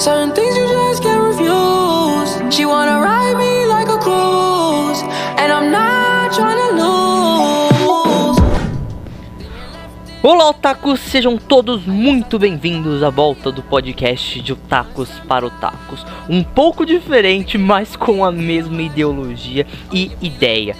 Certain things you just can't refuse. She wanna ride me like a cruise, and I'm not trying to lose. Olá, otakus! Sejam todos muito bem-vindos à volta do podcast de Otakus para Otakus. Um pouco diferente, mas com a mesma ideologia e ideia.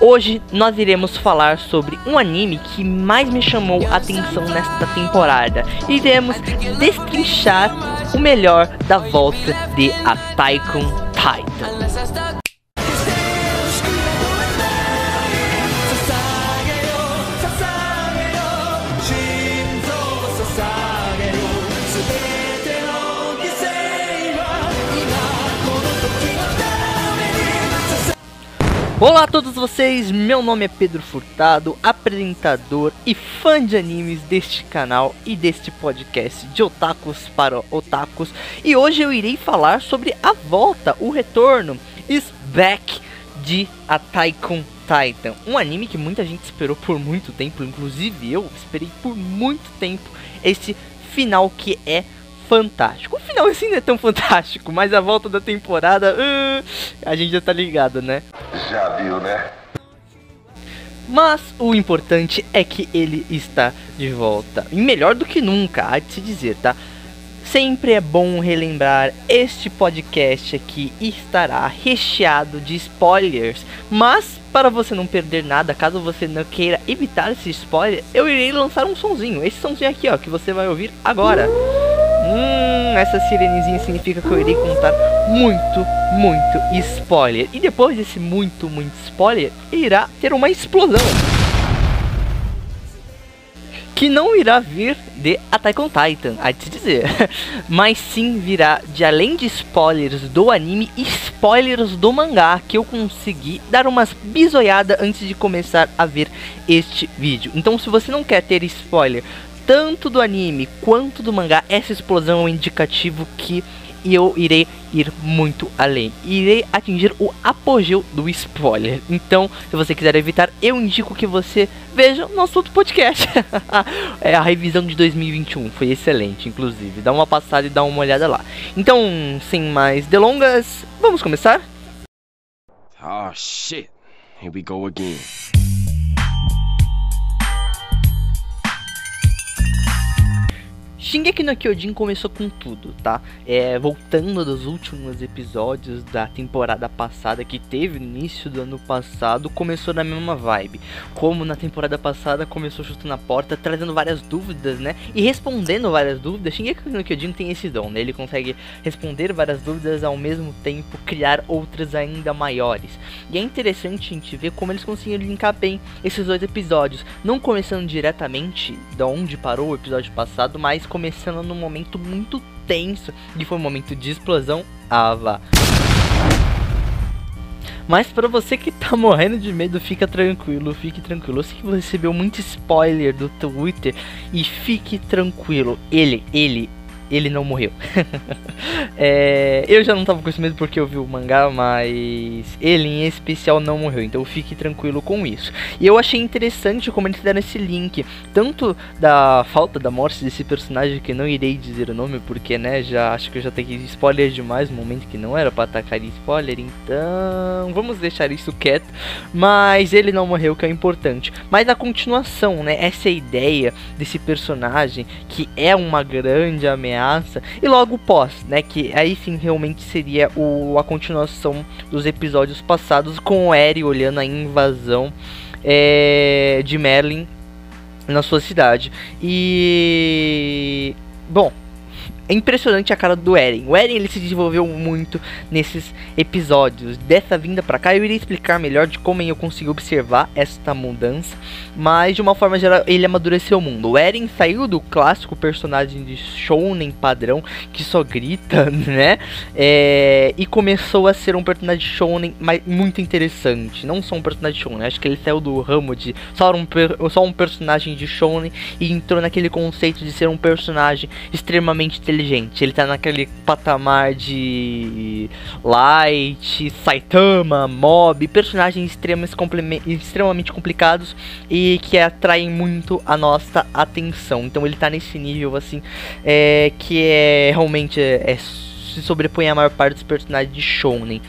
Hoje nós iremos falar sobre um anime que mais me chamou a atenção nesta temporada. Iremos destrinchar o melhor da volta de Attack on Titan. Olá a todos vocês, meu nome é Pedro Furtado, apresentador e fã de animes deste canal e deste podcast de Otakus para Otakus. E hoje eu irei falar sobre a volta, o retorno, is back de Attack on Titan. Um anime que muita gente esperou por muito tempo, inclusive eu esperei por muito tempo esse final que é fantástico. O final assim não é tão fantástico, mas a volta da temporada, uh, a gente já tá ligado, né? Já viu, né? Mas o importante é que ele está de volta. E melhor do que nunca, há de se dizer, tá? Sempre é bom relembrar, este podcast aqui estará recheado de spoilers. Mas, para você não perder nada, caso você não queira evitar esse spoiler, eu irei lançar um sonzinho. Esse sonzinho aqui, ó, que você vai ouvir agora. Hum, essa sirenezinha significa que eu irei contar muito, muito spoiler. E depois desse muito, muito spoiler, irá ter uma explosão. Que não irá vir de Attack on Titan, de se dizer. Mas sim virá de além de spoilers do anime, spoilers do mangá. Que eu consegui dar umas bisoiadas antes de começar a ver este vídeo. Então se você não quer ter spoiler tanto do anime quanto do mangá, essa explosão é um indicativo que eu irei ir muito além. Irei atingir o apogeu do spoiler. Então, se você quiser evitar, eu indico que você veja o nosso outro podcast. é a revisão de 2021. Foi excelente, inclusive. Dá uma passada e dá uma olhada lá. Então, sem mais delongas, vamos começar? Oh shit. Here we go again. Shingeki no Kyojin começou com tudo, tá? É, voltando dos últimos episódios da temporada passada, que teve no início do ano passado, começou na mesma vibe. Como na temporada passada começou chutando a porta, trazendo várias dúvidas, né? E respondendo várias dúvidas. Shingeki no Kyojin tem esse dom, né? Ele consegue responder várias dúvidas ao mesmo tempo, criar outras ainda maiores. E é interessante a gente ver como eles conseguiram linkar bem esses dois episódios. Não começando diretamente da onde parou o episódio passado, mas começando num momento muito tenso, que foi um momento de explosão. Vá. Mas para você que tá morrendo de medo, fica tranquilo, fique tranquilo. Eu sei que você recebeu muito spoiler do Twitter e fique tranquilo. Ele, ele, ele não morreu. é, eu já não tava com esse medo porque eu vi o mangá, mas ele em especial não morreu, então fique tranquilo com isso. E eu achei interessante como eles deram esse link, tanto da falta da morte desse personagem que não irei dizer o nome, porque né, já acho que eu já tenho spoiler demais no momento que não era para atacar spoiler, então vamos deixar isso quieto. Mas ele não morreu, que é importante. Mas a continuação, né, essa ideia desse personagem que é uma grande ameaça e logo pós, né, que aí sim realmente seria o, a continuação dos episódios passados com o Eri olhando a invasão é, de Merlin na sua cidade. E bom, é impressionante a cara do Eren. O Eren ele se desenvolveu muito nesses episódios. Dessa vinda pra cá eu irei explicar melhor de como eu consegui observar esta mudança, mas de uma forma geral ele amadureceu o mundo. O Eren saiu do clássico personagem de shounen padrão que só grita, né? É, e começou a ser um personagem shounen muito interessante. Não só um personagem shounen, acho que ele saiu do ramo de só um, só um personagem de shounen e entrou naquele conceito de ser um personagem extremamente inteligente. Ele tá naquele patamar de Light, Saitama, Mob, personagens extremamente complicados e que atraem muito a nossa atenção. Então ele tá nesse nível assim, é, que é realmente é, é, se sobrepõe a maior parte dos personagens de Shounen.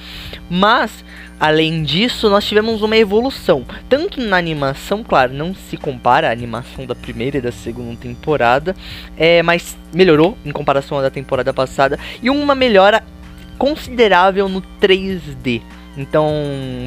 Mas Além disso, nós tivemos uma evolução, tanto na animação, claro, não se compara a animação da primeira e da segunda temporada, é, mas melhorou em comparação à da temporada passada, e uma melhora considerável no 3D. Então,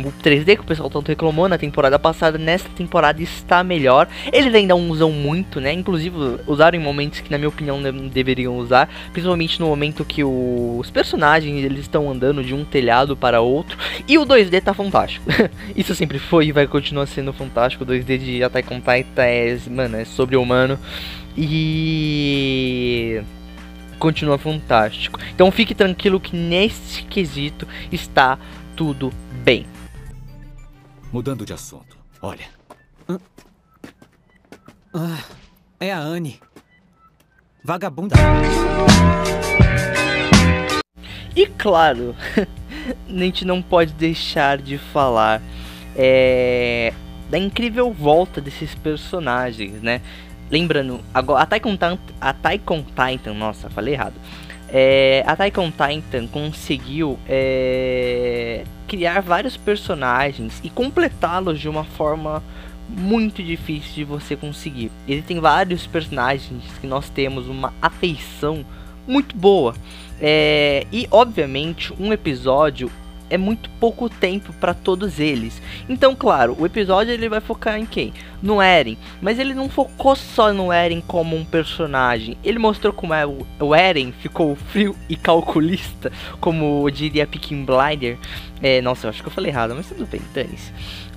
o 3D que o pessoal tanto reclamou na temporada passada, nesta temporada está melhor. Eles ainda usam muito, né? Inclusive, usaram em momentos que, na minha opinião, não deveriam usar. Principalmente no momento que o... os personagens eles estão andando de um telhado para outro. E o 2D tá fantástico. Isso sempre foi e vai continuar sendo fantástico. O 2D de Attack on Titan é, mano, é sobre-humano. E continua fantástico. Então fique tranquilo que nesse quesito está tudo bem. Mudando de assunto. Olha. Ah, é a Anne. Vagabunda. E claro, a gente não pode deixar de falar é, da incrível volta desses personagens, né? Lembrando, agora a Taikon, a Taikon Titan, nossa, falei errado. É, a Taikon Titan conseguiu é, criar vários personagens e completá-los de uma forma muito difícil de você conseguir. Ele tem vários personagens que nós temos uma afeição muito boa. É, e obviamente um episódio é muito pouco tempo para todos eles. Então, claro, o episódio ele vai focar em quem? No Eren. Mas ele não focou só no Eren como um personagem. Ele mostrou como é o Eren ficou frio e calculista, como diria Picking Blinder. É, nossa, eu acho que eu falei errado, mas tudo bem, dane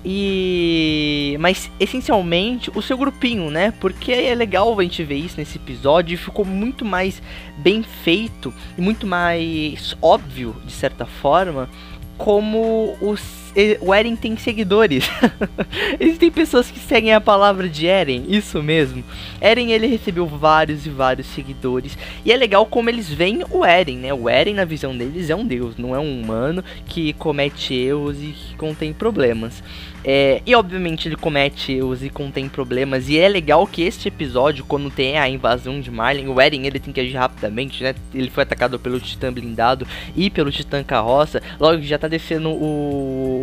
E. Mas essencialmente o seu grupinho, né? Porque é legal a gente ver isso nesse episódio. Ficou muito mais bem feito e muito mais óbvio, de certa forma, como os, o Eren tem seguidores. Existem pessoas que seguem a palavra de Eren, isso mesmo. Eren ele recebeu vários e vários seguidores. E é legal como eles veem o Eren, né? O Eren, na visão deles, é um deus, não é um humano que comete erros e que contém problemas. É, e obviamente ele comete erros e contém problemas. E é legal que este episódio, quando tem a invasão de Marlin, o Eren ele tem que agir rapidamente, né? Ele foi atacado pelo Titã blindado e pelo Titã carroça. Logo já tá descendo o.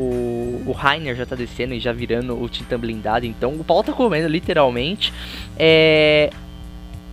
O Rainer já tá descendo e já virando o Titã blindado. Então o pau tá comendo literalmente. É,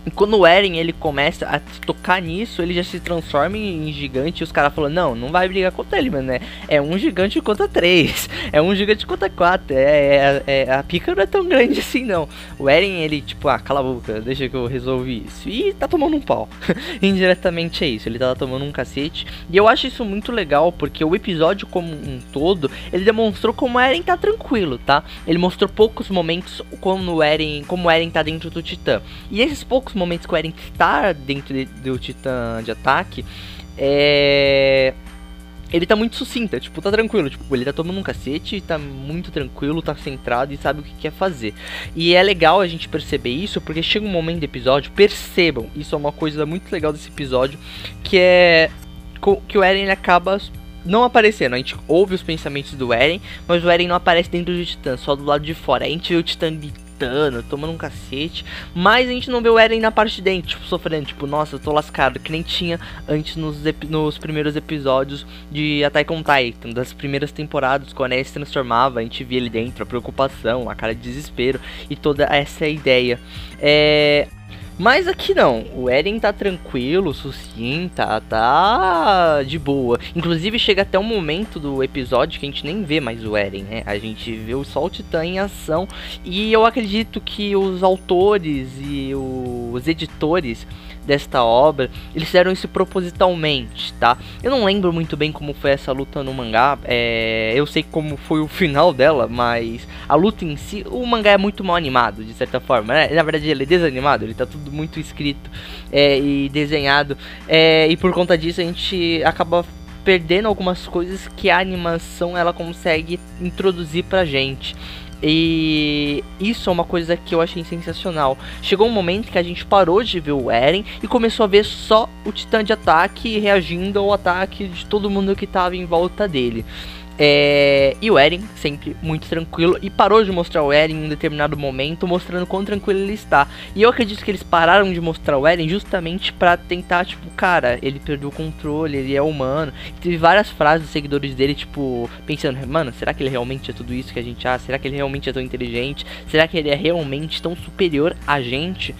e quando o Eren ele começa a tocar nisso, ele já se transforma em gigante e os caras falam, não, não vai brigar contra ele, mano. É, é um gigante contra três. É um gigante contra quatro. É, é, é, a pica não é tão grande assim, não. O Eren, ele, tipo, ah, cala a boca, deixa que eu resolvi isso. E tá tomando um pau. Indiretamente é isso, ele tá tomando um cacete. E eu acho isso muito legal, porque o episódio como um todo, ele demonstrou como o Eren tá tranquilo, tá? Ele mostrou poucos momentos como o Eren, como o Eren tá dentro do Titã. E esses poucos momentos que o Eren está dentro de, do Titã de ataque, é. Ele tá muito sucinta, tipo, tá tranquilo, tipo, ele tá tomando um cacete, tá muito tranquilo, tá centrado e sabe o que quer fazer. E é legal a gente perceber isso, porque chega um momento do episódio, percebam, isso é uma coisa muito legal desse episódio, que é que o Eren acaba não aparecendo. A gente ouve os pensamentos do Eren, mas o Eren não aparece dentro do Titã, só do lado de fora. A gente vê o Titã gritando, tomando um cacete. Mas a gente não vê o Eren na parte de dentro, tipo, sofrendo, tipo, nossa, eu tô lascado, que nem tinha antes nos, nos primeiros episódios de Attack on Titan, das primeiras temporadas, quando ele se transformava, a gente via ele dentro, a preocupação, a cara de desespero e toda essa ideia. É. Mas aqui não, o Eren tá tranquilo, sucinta, tá de boa. Inclusive chega até um momento do episódio que a gente nem vê mais o Eren, né? A gente vê o Sol Titã em ação e eu acredito que os autores e os editores desta obra, eles fizeram isso propositalmente, tá? Eu não lembro muito bem como foi essa luta no mangá, é, eu sei como foi o final dela, mas a luta em si, o mangá é muito mal animado, de certa forma, né? Na verdade ele é desanimado, ele tá tudo muito escrito é, e desenhado, é, e por conta disso a gente acaba perdendo algumas coisas que a animação ela consegue introduzir pra gente. E isso é uma coisa que eu achei sensacional. Chegou um momento que a gente parou de ver o Eren e começou a ver só o Titã de ataque reagindo ao ataque de todo mundo que estava em volta dele. É, e o Eren, sempre muito tranquilo, e parou de mostrar o Eren em um determinado momento, mostrando quão tranquilo ele está. E eu acredito que eles pararam de mostrar o Eren justamente para tentar, tipo, cara, ele perdeu o controle, ele é humano. E teve várias frases dos seguidores dele, tipo, pensando, mano, será que ele realmente é tudo isso que a gente acha? Será que ele realmente é tão inteligente? Será que ele é realmente tão superior a gente?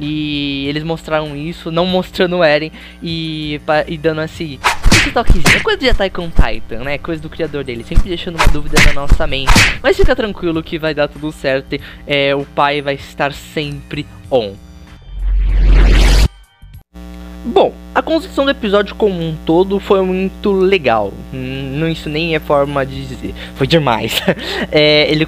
E eles mostraram isso, não mostrando o Eren e, e dando assim esse toquezinho. É coisa de Attack on Titan, né? Coisa do criador dele. Sempre deixando uma dúvida na nossa mente. Mas fica tranquilo que vai dar tudo certo. É, o pai vai estar sempre on. Bom, a construção do episódio como um todo foi muito legal. Hum, isso nem é forma de dizer. Foi demais. é, ele,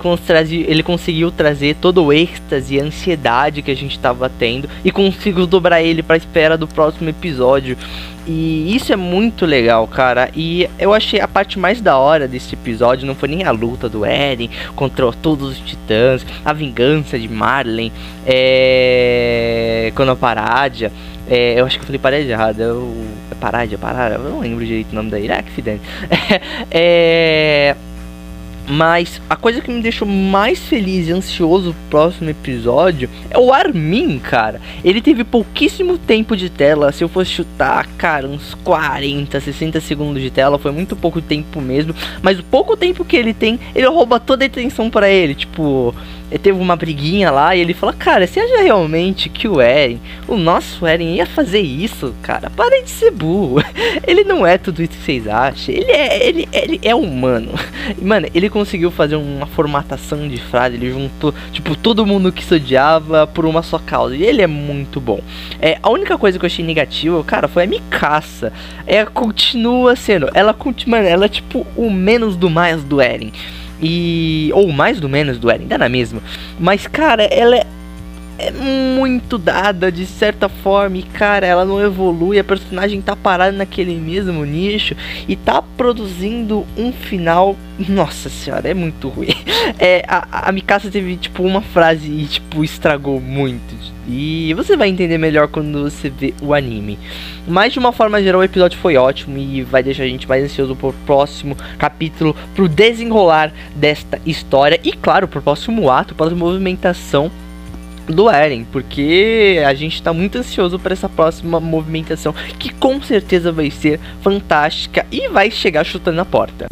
ele conseguiu trazer todo o êxtase e ansiedade que a gente estava tendo e conseguiu dobrar ele para a espera do próximo episódio. E isso é muito legal, cara. E eu achei a parte mais da hora desse episódio não foi nem a luta do Eren contra todos os titãs, a vingança de Marlin, é... a Parádia. É, eu acho que eu falei Parádia errado. Eu... É Parádia, Parádia, eu não lembro direito o nome daí. Ah, que fidente. é. Mas a coisa que me deixou mais feliz e ansioso pro próximo episódio é o Armin, cara. Ele teve pouquíssimo tempo de tela. Se eu fosse chutar, cara, uns 40, 60 segundos de tela. Foi muito pouco tempo mesmo. Mas o pouco tempo que ele tem, ele rouba toda a atenção para ele. Tipo, teve uma briguinha lá e ele fala: Cara, você acha realmente que o Eren, o nosso Eren, ia fazer isso, cara? Para de ser burro. Ele não é tudo isso que vocês acham. Ele é, ele, ele é humano. E, mano, ele conseguiu fazer uma formatação de frase. Ele juntou, tipo, todo mundo que se odiava por uma só causa. E ele é muito bom. É, a única coisa que eu achei negativa, cara, foi a Mikasa. É, continua sendo. Ela, mano, ela é tipo o menos do mais do Eren. E. Ou mais do menos do Eren, dá na mesma. Mas, cara, ela é, é muito dada de certa forma. E, cara, ela não evolui. A personagem tá parada naquele mesmo nicho. E tá produzindo um final. Nossa senhora, é muito ruim. É, a, a Mikasa teve, tipo, uma frase e, tipo, estragou muito e você vai entender melhor quando você vê o anime. Mas de uma forma geral, o episódio foi ótimo e vai deixar a gente mais ansioso pro próximo capítulo, pro desenrolar desta história e, claro, pro próximo ato, para movimentação do Eren, porque a gente está muito ansioso para essa próxima movimentação que com certeza vai ser fantástica e vai chegar chutando a porta.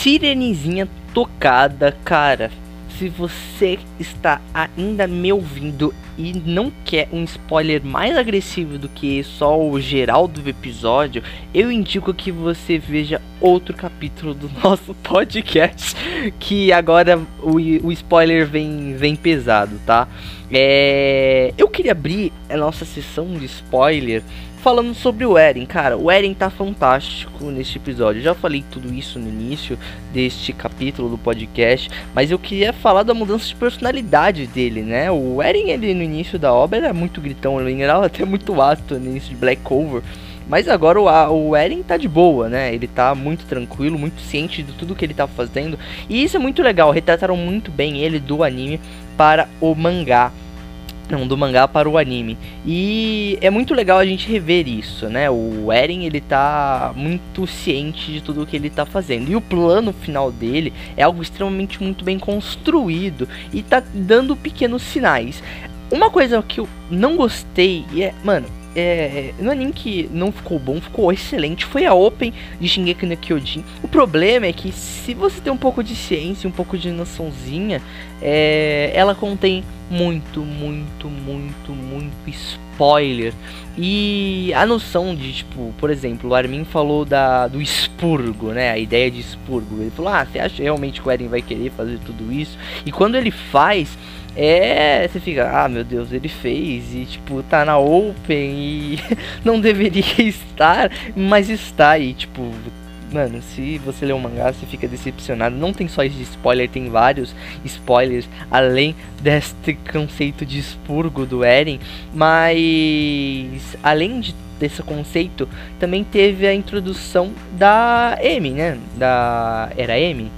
sirenezinha tocada, cara. Se você está ainda me ouvindo e não quer um spoiler mais agressivo do que só o geral do episódio, eu indico que você veja outro capítulo do nosso podcast, que agora o, o spoiler vem, vem pesado, tá? É, eu queria abrir a nossa sessão de spoiler falando sobre o Eren, cara, o Eren tá fantástico neste episódio. Eu já falei tudo isso no início deste capítulo do podcast, mas eu queria falar da mudança de personalidade dele, né? O Eren, ele no início da obra era muito gritão, ele era até muito ato no início de Black Cover. Mas agora o, o Eren tá de boa, né? Ele tá muito tranquilo, muito ciente de tudo que ele tá fazendo. E isso é muito legal, retrataram muito bem ele do anime para o mangá não, do mangá para o anime. E é muito legal a gente rever isso, né? O Eren, ele tá muito ciente de tudo o que ele tá fazendo. E o plano final dele é algo extremamente muito bem construído e tá dando pequenos sinais. Uma coisa que eu não gostei é, mano, é, no anime que não ficou bom, ficou excelente, foi a Open de Shingeki no Kyojin. O problema é que se você tem um pouco de ciência, um pouco de noçãozinha, é, ela contém muito, muito, muito, muito spoiler. E a noção de, tipo, por exemplo, o Armin falou da, do expurgo, né? A ideia de expurgo. Ele falou, ah, você acha realmente que o Eren vai querer fazer tudo isso? E quando ele faz é, você fica, ah meu Deus, ele fez e tipo, tá na Open e não deveria estar, mas está aí, tipo, mano, se você lê o um mangá, você fica decepcionado. Não tem só esse spoiler, tem vários spoilers além deste conceito de expurgo do Eren, mas além de desse conceito, também teve a introdução da M, né? Da. Era M?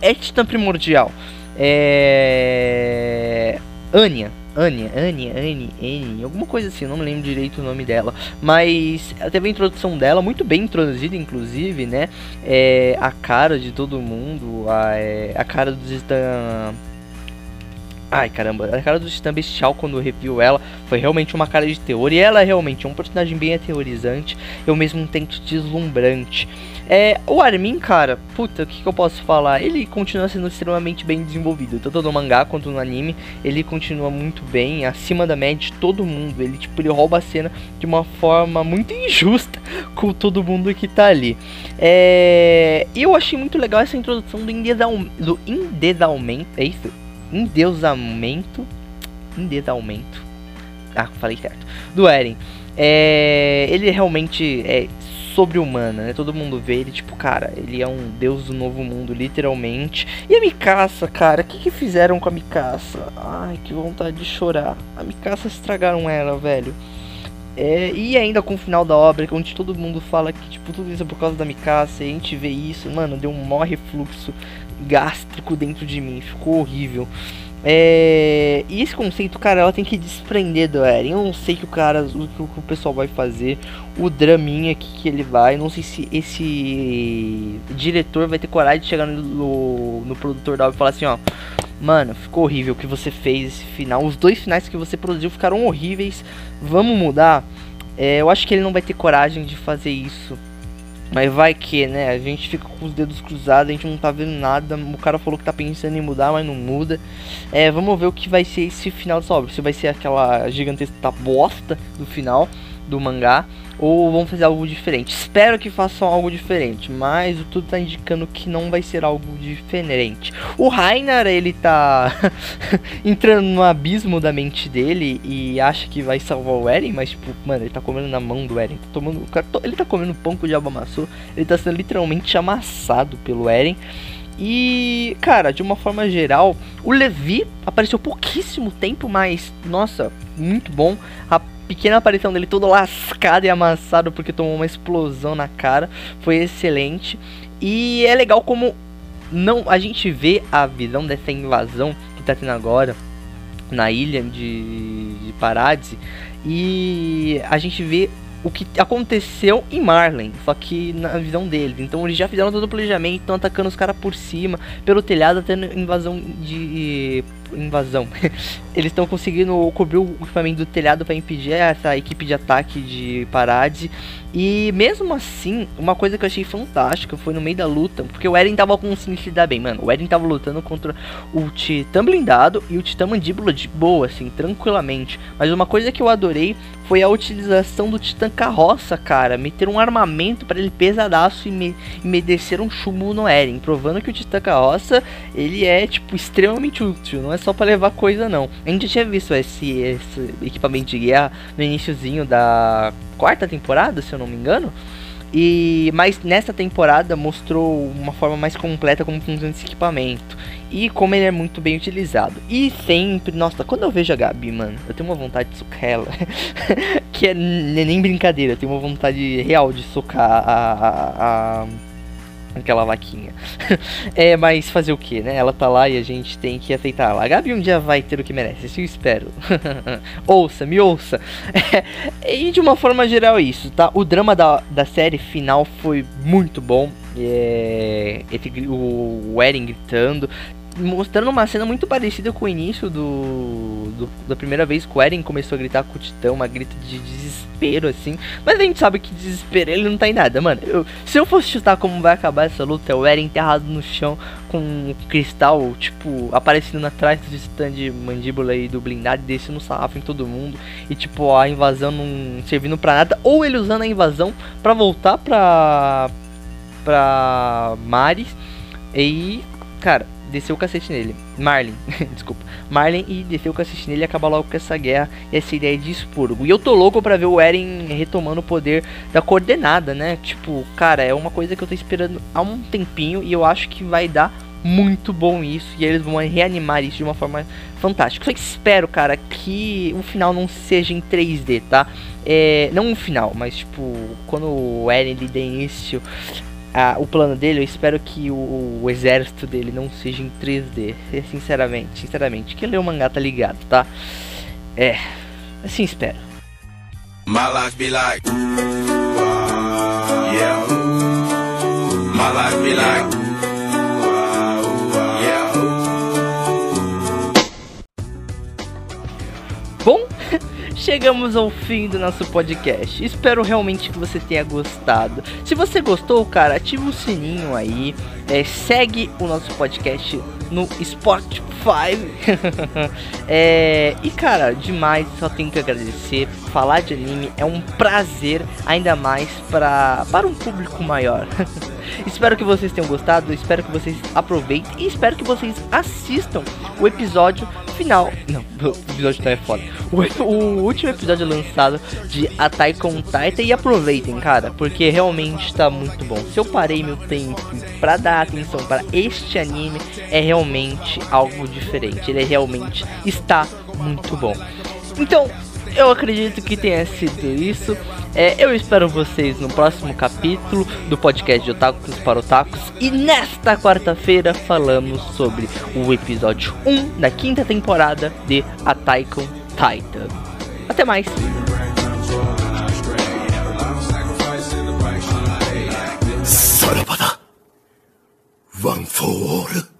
É Titã Primordial. É. Anya. Anya, Anya, Annie, alguma coisa assim, não me lembro direito o nome dela. Mas teve a introdução dela, muito bem introduzida, inclusive, né? É, a cara de todo mundo, a, é, a cara do Titã Ai caramba, a cara do Titã Bestial quando review ela foi realmente uma cara de teor e ela é realmente um personagem bem aterrorizante e ao mesmo tempo deslumbrante. É, o Armin, cara, puta, o que, que, eu posso falar? Ele continua sendo extremamente bem desenvolvido, tanto no mangá quanto no anime. Ele continua muito bem, acima da média de todo mundo. Ele, tipo, ele rouba a cena de uma forma muito injusta com todo mundo que tá ali. É, eu achei muito legal essa introdução do, do endedalmento, é isso? endeusamento. Endeusamento. Ah, falei certo. Do Eren. É, ele realmente é sobre-humano, né? Todo mundo vê ele, tipo, cara, ele é um deus do novo mundo, literalmente. E a Mikasa, cara, o que, que fizeram com a Mikasa? Ai, que vontade de chorar. A Mikasa estragaram ela, velho. É, e ainda com o final da obra, onde todo mundo fala que tipo, tudo isso é por causa da Mikasa, e a gente vê isso, mano, deu um refluxo gástrico dentro de mim, ficou horrível. É, e esse conceito, cara, ela tem que desprender do Eren. Eu não sei que o cara, o que o pessoal vai fazer, o draminha que, que ele vai. Não sei se esse diretor vai ter coragem de chegar no, no produtor da obra e falar assim: ó, mano, ficou horrível o que você fez esse final. Os dois finais que você produziu ficaram horríveis. Vamos mudar. É, eu acho que ele não vai ter coragem de fazer isso. Mas vai que, né? A gente fica com os dedos cruzados, a gente não tá vendo nada. O cara falou que tá pensando em mudar, mas não muda. É, vamos ver o que vai ser esse final dessa obra. Se vai ser aquela gigantesca bosta do final do mangá ou vão fazer algo diferente. Espero que façam algo diferente, mas tudo tá indicando que não vai ser algo diferente. O Rainer, ele tá entrando no abismo da mente dele e acha que vai salvar o Eren, mas tipo, mano, ele tá comendo na mão do Eren, tá tomando, ele tá comendo pão que o diabo amassou, ele tá sendo literalmente amassado pelo Eren. E, cara, de uma forma geral, o Levi apareceu pouquíssimo tempo, mas, nossa, muito bom. A pequena aparição dele todo lascado e amassado porque tomou uma explosão na cara foi excelente. E é legal como não a gente vê a visão dessa invasão que tá tendo agora na ilha de, de Paradise e a gente vê o que aconteceu em Marlin, só que na visão deles. Então eles já fizeram todo o planejamento, estão atacando os caras por cima, pelo telhado, tendo invasão de invasão. Eles estão conseguindo cobrir o equipamento do telhado para impedir essa equipe de ataque de Parade. E mesmo assim, uma coisa que eu achei fantástica foi no meio da luta, porque o Eren tava conseguindo se dar bem, mano. O Eren tava lutando contra o Titã blindado e o Titã mandíbula de boa, assim, tranquilamente. Mas uma coisa que eu adorei foi a utilização do Titã carroça, cara. Meter um armamento para ele pesadaço e, me, e merecer um chumbo no Eren, provando que o Titã carroça ele é tipo extremamente útil, não é só para levar coisa não. A gente tinha visto esse, esse equipamento de guerra no iníciozinho da quarta temporada, se eu não me engano. E mas nessa temporada mostrou uma forma mais completa como funciona esse equipamento e como ele é muito bem utilizado. E sempre, nossa, quando eu vejo a Gabi, mano, eu tenho uma vontade de socar ela, que é nem brincadeira, eu tenho uma vontade real de socar a, a, a aquela vaquinha. é, mas fazer o que, né? Ela tá lá e a gente tem que aceitar ela. A Gabi um dia vai ter o que merece, isso eu espero. ouça, me ouça. É, e de uma forma geral é isso, tá? O drama da, da série final foi muito bom. É, o, Eren gritando mostrando uma cena muito parecida com o início do, do, da primeira vez que o Eren começou a gritar com o Titã, uma grita de desespero assim. Mas a gente sabe que desespero ele não tá em nada, mano. Eu, se eu fosse chutar como vai acabar essa luta, é o Eren enterrado no chão com cristal, tipo, aparecendo atrás do Titã de mandíbula e do blindado, descendo sarrafo em todo mundo e tipo a invasão não servindo para nada, ou ele usando a invasão para voltar pra pra Maris e cara desceu o cacete nele. Marlin, desculpa. Marlin e desceu o cacete nele e acaba logo com essa guerra e essa ideia de expurgo. E eu tô louco pra ver o Eren retomando o poder da coordenada, né? Tipo, cara, é uma coisa que eu tô esperando há um tempinho e eu acho que vai dar muito bom isso e eles vão reanimar isso de uma forma fantástica. Só espero, cara, que o final não seja em 3D, tá? É, não o final, mas tipo, quando o Eren ele dê início o plano dele, eu espero que o, o, exército dele não seja em 3D. Sinceramente, sinceramente. Quem lê o mangá tá ligado, tá? É, assim espero. My life be like, yeah. My life be like. Chegamos ao fim do nosso podcast. Espero realmente que você tenha gostado. Se você gostou, cara, ativa o sininho aí. É, segue o nosso podcast no Spotify. é, e cara, demais, só tenho que agradecer. Falar de anime é um prazer, ainda mais pra, para um público maior. espero que vocês tenham gostado, espero que vocês aproveitem e espero que vocês assistam o episódio final. Não, o episódio tá é foda. O, o, último episódio lançado de Attack on Titan e aproveitem, cara, porque realmente tá muito bom. Se eu parei meu tempo para dar atenção para este anime, é realmente algo diferente. Ele é realmente está muito bom. Então, eu acredito que tenha sido isso. É, eu espero vocês no próximo capítulo do podcast de Otakus para Otakus. E nesta quarta-feira falamos sobre o episódio 1 da quinta temporada de Attack on Titan. Até mais! One for all.